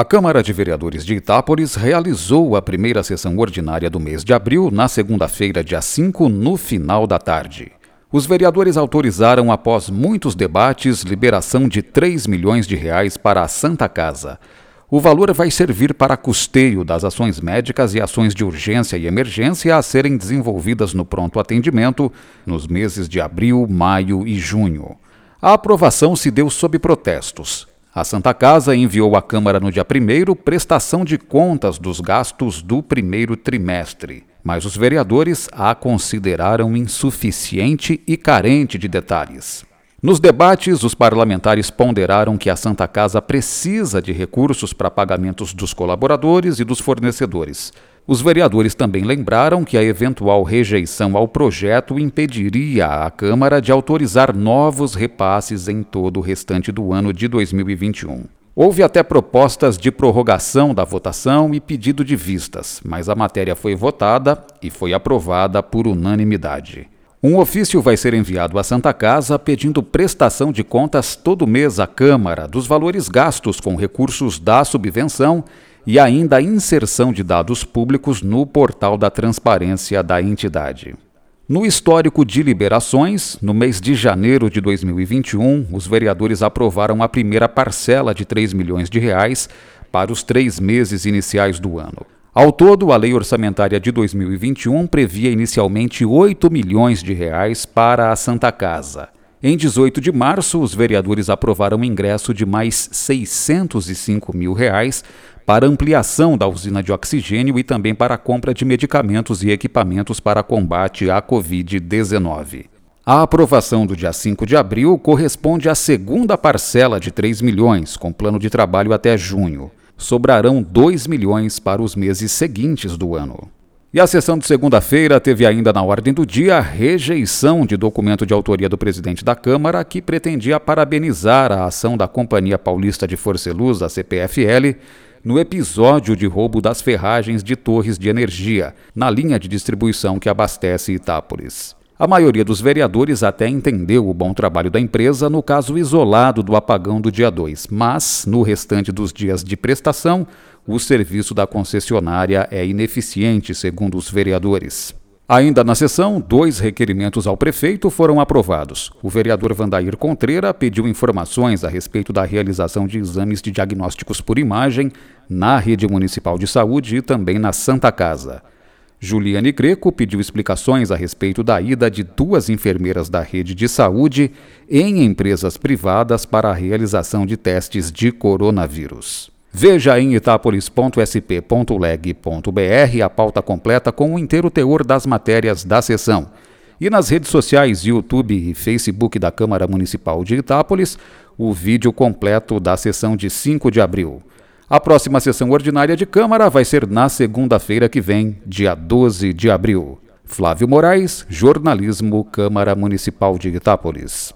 A Câmara de Vereadores de Itápolis realizou a primeira sessão ordinária do mês de abril, na segunda-feira, dia 5, no final da tarde. Os vereadores autorizaram, após muitos debates, liberação de 3 milhões de reais para a Santa Casa. O valor vai servir para custeio das ações médicas e ações de urgência e emergência a serem desenvolvidas no pronto atendimento nos meses de abril, maio e junho. A aprovação se deu sob protestos. A Santa Casa enviou à Câmara no dia 1 prestação de contas dos gastos do primeiro trimestre, mas os vereadores a consideraram insuficiente e carente de detalhes. Nos debates, os parlamentares ponderaram que a Santa Casa precisa de recursos para pagamentos dos colaboradores e dos fornecedores, os vereadores também lembraram que a eventual rejeição ao projeto impediria a Câmara de autorizar novos repasses em todo o restante do ano de 2021. Houve até propostas de prorrogação da votação e pedido de vistas, mas a matéria foi votada e foi aprovada por unanimidade. Um ofício vai ser enviado à Santa Casa pedindo prestação de contas todo mês à Câmara dos valores gastos com recursos da subvenção e ainda a inserção de dados públicos no portal da transparência da entidade. No histórico de liberações, no mês de janeiro de 2021, os vereadores aprovaram a primeira parcela de 3 milhões de reais para os três meses iniciais do ano. Ao todo, a lei orçamentária de 2021 previa inicialmente 8 milhões de reais para a Santa Casa. Em 18 de março, os vereadores aprovaram o ingresso de mais 605 mil reais para ampliação da usina de oxigênio e também para a compra de medicamentos e equipamentos para combate à Covid-19. A aprovação do dia 5 de abril corresponde à segunda parcela de 3 milhões, com plano de trabalho até junho. Sobrarão 2 milhões para os meses seguintes do ano. E a sessão de segunda-feira teve ainda na ordem do dia a rejeição de documento de autoria do presidente da Câmara que pretendia parabenizar a ação da Companhia Paulista de Força e Luz, a CPFL, no episódio de roubo das ferragens de torres de energia, na linha de distribuição que abastece Itápolis. A maioria dos vereadores até entendeu o bom trabalho da empresa no caso isolado do apagão do dia 2, mas, no restante dos dias de prestação, o serviço da concessionária é ineficiente, segundo os vereadores. Ainda na sessão, dois requerimentos ao prefeito foram aprovados. O vereador Vandair Contreira pediu informações a respeito da realização de exames de diagnósticos por imagem na rede municipal de saúde e também na Santa Casa. Juliane Greco pediu explicações a respeito da ida de duas enfermeiras da rede de saúde em empresas privadas para a realização de testes de coronavírus. Veja em itapolis.sp.leg.br a pauta completa com o inteiro teor das matérias da sessão. E nas redes sociais YouTube e Facebook da Câmara Municipal de Itápolis, o vídeo completo da sessão de 5 de abril. A próxima sessão ordinária de Câmara vai ser na segunda-feira que vem, dia 12 de abril. Flávio Moraes, Jornalismo, Câmara Municipal de Itápolis.